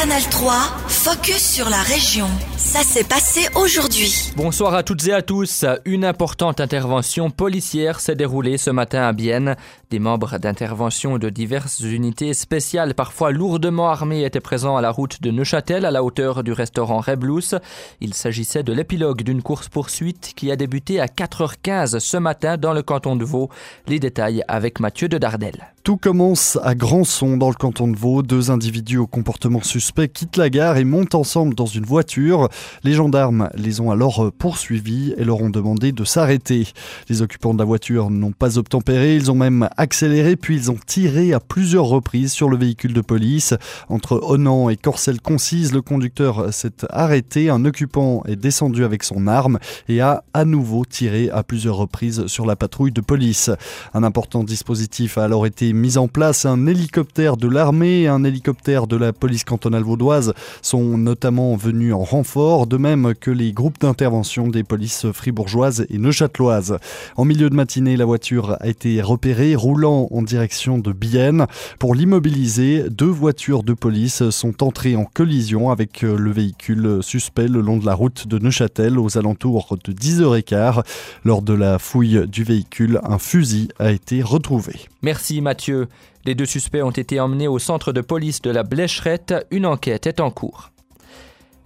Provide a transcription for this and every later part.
Canal 3, focus sur la région. Ça s'est passé aujourd'hui. Bonsoir à toutes et à tous. Une importante intervention policière s'est déroulée ce matin à Bienne. Des membres d'intervention de diverses unités spéciales, parfois lourdement armés, étaient présents à la route de Neuchâtel, à la hauteur du restaurant Reblous. Il s'agissait de l'épilogue d'une course-poursuite qui a débuté à 4h15 ce matin dans le canton de Vaud. Les détails avec Mathieu de Dardel. Tout commence à Grandson, dans le canton de Vaud. Deux individus au comportement suspect quittent la gare et montent ensemble dans une voiture. Les gendarmes les ont alors poursuivis et leur ont demandé de s'arrêter. Les occupants de la voiture n'ont pas obtempéré, ils ont même accéléré puis ils ont tiré à plusieurs reprises sur le véhicule de police. Entre Onan et Corcelles Concise, le conducteur s'est arrêté, un occupant est descendu avec son arme et a à nouveau tiré à plusieurs reprises sur la patrouille de police. Un important dispositif a alors été mis en place. Un hélicoptère de l'armée et un hélicoptère de la police cantonale vaudoise sont notamment venus en renfort, de même que les groupes d'intervention des polices fribourgeoises et neuchâteloises. En milieu de matinée, la voiture a été repérée roulant en direction de Bienne. Pour l'immobiliser, deux voitures de police sont entrées en collision avec le véhicule suspect le long de la route de Neuchâtel aux alentours de 10h15. Lors de la fouille du véhicule, un fusil a été retrouvé. Merci Mathieu. Les deux suspects ont été emmenés au centre de police de la Blécherette. Une enquête est en cours.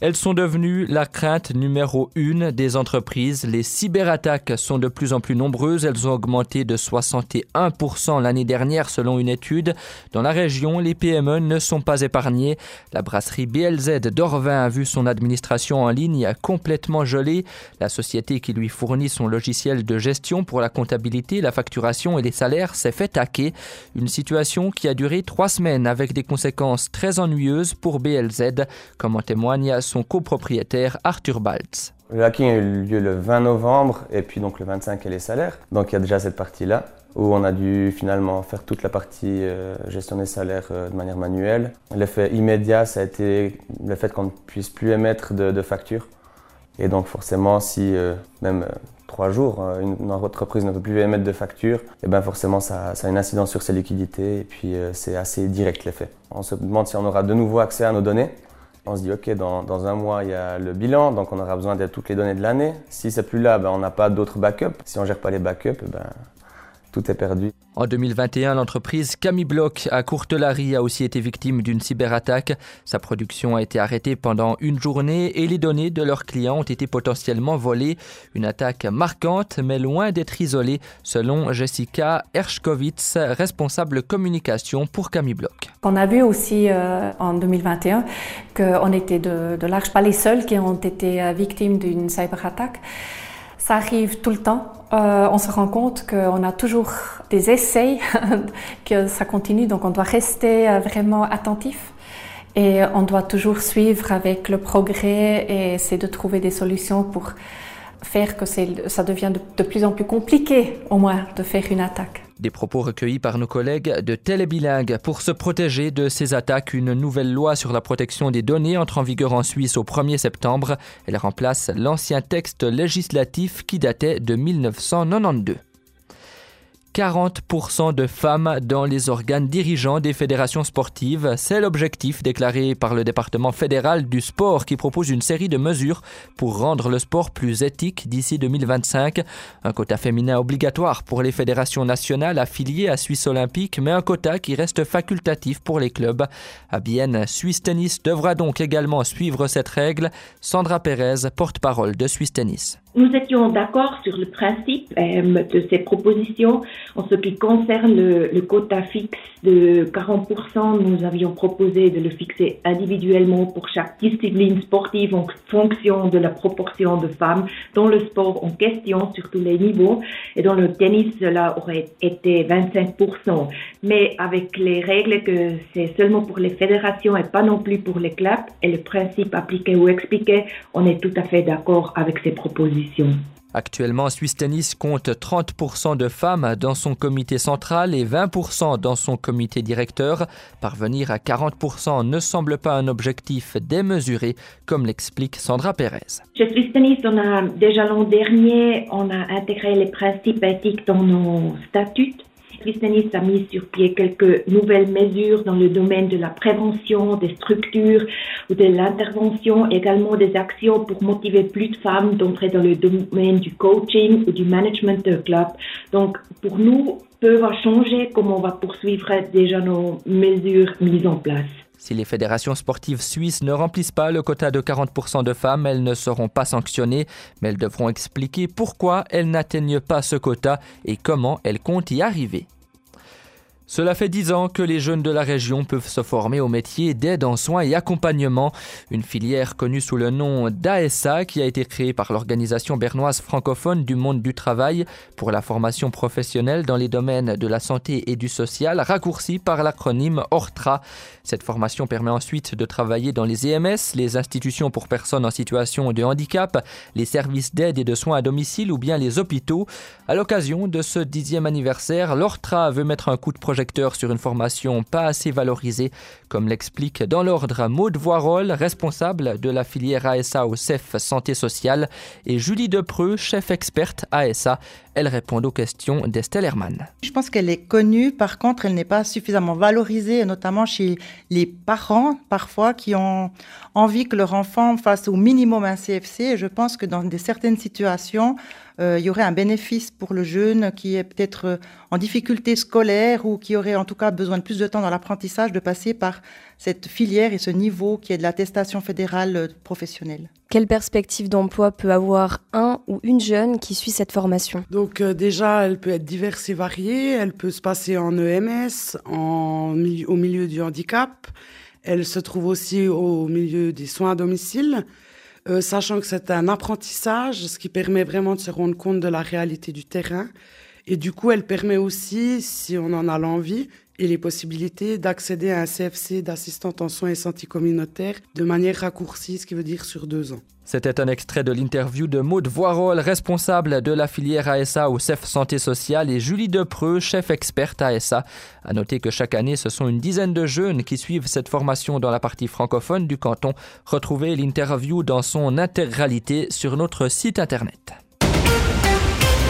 Elles sont devenues la crainte numéro une des entreprises. Les cyberattaques sont de plus en plus nombreuses. Elles ont augmenté de 61% l'année dernière selon une étude. Dans la région, les PME ne sont pas épargnées. La brasserie BLZ d'Orvin a vu son administration en ligne complètement gelée. La société qui lui fournit son logiciel de gestion pour la comptabilité, la facturation et les salaires s'est fait hacker. Une situation qui a duré trois semaines avec des conséquences très ennuyeuses pour BLZ, comme en témoigne son copropriétaire Arthur Baltz. Le hacking a eu lieu le 20 novembre et puis donc le 25 et les salaires. Donc il y a déjà cette partie-là où on a dû finalement faire toute la partie euh, gestion des salaires euh, de manière manuelle. L'effet immédiat, ça a été le fait qu'on ne puisse plus émettre de, factures. Et donc forcément, si euh, même trois jours, une, entreprise ne peut plus émettre de factures, et eh bien forcément ça, a une incidence sur ses liquidités et puis c'est assez direct l'effet. On se demande si on aura de nouveau accès à nos données. On se dit, OK, dans, dans, un mois, il y a le bilan, donc on aura besoin de toutes les données de l'année. Si c'est plus là, ben, on n'a pas d'autres backups. Si on gère pas les backups, ben, tout est perdu. En 2021, l'entreprise Camiblock à Courtelary a aussi été victime d'une cyberattaque. Sa production a été arrêtée pendant une journée et les données de leurs clients ont été potentiellement volées. Une attaque marquante, mais loin d'être isolée, selon Jessica Erschkowitz, responsable communication pour Camiblock. On a vu aussi euh, en 2021 qu'on était de, de large pas les seuls qui ont été victimes d'une cyberattaque. Ça arrive tout le temps. Euh, on se rend compte qu'on a toujours des essais, que ça continue, donc on doit rester euh, vraiment attentif. Et on doit toujours suivre avec le progrès et essayer de trouver des solutions pour faire que ça devient de, de, plus en plus compliqué, au moins, de faire une attaque. Des propos recueillis par nos collègues de Télébilingue. Pour se protéger de ces attaques, une nouvelle loi sur la protection des données entre en vigueur en Suisse au 1er septembre. Elle remplace l'ancien texte législatif qui datait de 1992. 40% de femmes dans les organes dirigeants des fédérations sportives. C'est l'objectif déclaré par le département fédéral du sport qui propose une série de mesures pour rendre le sport plus éthique d'ici 2025. Un quota féminin obligatoire pour les fédérations nationales affiliées à Suisse Olympique, mais un quota qui reste facultatif pour les clubs. À Bienne, Suisse Tennis devra donc également suivre cette règle. Sandra Pérez, porte-parole de Suisse Tennis. Nous étions d'accord sur le principe euh, de ces propositions. En ce qui concerne le, le quota fixe de 40%, nous avions proposé de le fixer individuellement pour chaque discipline sportive en fonction de la proportion de femmes dans le sport en question sur tous les niveaux. Et dans le tennis, cela aurait été 25%. Mais avec les règles que c'est seulement pour les fédérations et pas non plus pour les clubs et le principe appliqué ou expliqué, on est tout à fait d'accord avec ces propositions. Actuellement, Swiss Tennis compte 30% de femmes dans son comité central et 20% dans son comité directeur. Parvenir à 40% ne semble pas un objectif démesuré, comme l'explique Sandra Pérez. Chez Swiss Tennis, on a déjà l'an dernier, on a intégré les principes éthiques dans nos statuts Tennis a mis sur pied quelques nouvelles mesures dans le domaine de la prévention, des structures ou de l'intervention, également des actions pour motiver plus de femmes d'entrer dans le domaine du coaching ou du management de club. Donc, pour nous, peu va changer comme on va poursuivre déjà nos mesures mises en place. Si les fédérations sportives suisses ne remplissent pas le quota de 40% de femmes, elles ne seront pas sanctionnées, mais elles devront expliquer pourquoi elles n'atteignent pas ce quota et comment elles comptent y arriver. Cela fait dix ans que les jeunes de la région peuvent se former au métier d'aide en soins et accompagnement, une filière connue sous le nom d'ASA qui a été créée par l'organisation bernoise francophone du monde du travail pour la formation professionnelle dans les domaines de la santé et du social, raccourcie par l'acronyme ORTRA. Cette formation permet ensuite de travailler dans les EMS, les institutions pour personnes en situation de handicap, les services d'aide et de soins à domicile ou bien les hôpitaux. À l'occasion de ce dixième anniversaire, l'ORTRA veut mettre un coup de projet sur une formation pas assez valorisée, comme l'explique dans l'ordre Maud Voirol, responsable de la filière ASA au CEF Santé Sociale, et Julie Depreux, chef experte ASA. Elle répond aux questions d'Estelle Herman. Je pense qu'elle est connue, par contre, elle n'est pas suffisamment valorisée, notamment chez les parents, parfois, qui ont envie que leur enfant fasse au minimum un CFC. Et je pense que dans des certaines situations, euh, il y aurait un bénéfice pour le jeune qui est peut-être euh, en difficulté scolaire ou qui aurait en tout cas besoin de plus de temps dans l'apprentissage de passer par cette filière et ce niveau qui est de l'attestation fédérale euh, professionnelle. Quelle perspective d'emploi peut avoir un ou une jeune qui suit cette formation? Donc déjà, elle peut être diverse et variée. Elle peut se passer en EMS, en, au milieu du handicap. Elle se trouve aussi au milieu des soins à domicile. Euh, sachant que c'est un apprentissage, ce qui permet vraiment de se rendre compte de la réalité du terrain. Et du coup, elle permet aussi, si on en a l'envie et les possibilités, d'accéder à un CFC d'assistante en soins et santé communautaire de manière raccourcie, ce qui veut dire sur deux ans. C'était un extrait de l'interview de Maud Voirol, responsable de la filière ASA au CEF Santé Sociale, et Julie Depreux, chef experte ASA. À noter que chaque année, ce sont une dizaine de jeunes qui suivent cette formation dans la partie francophone du canton. Retrouvez l'interview dans son intégralité sur notre site internet.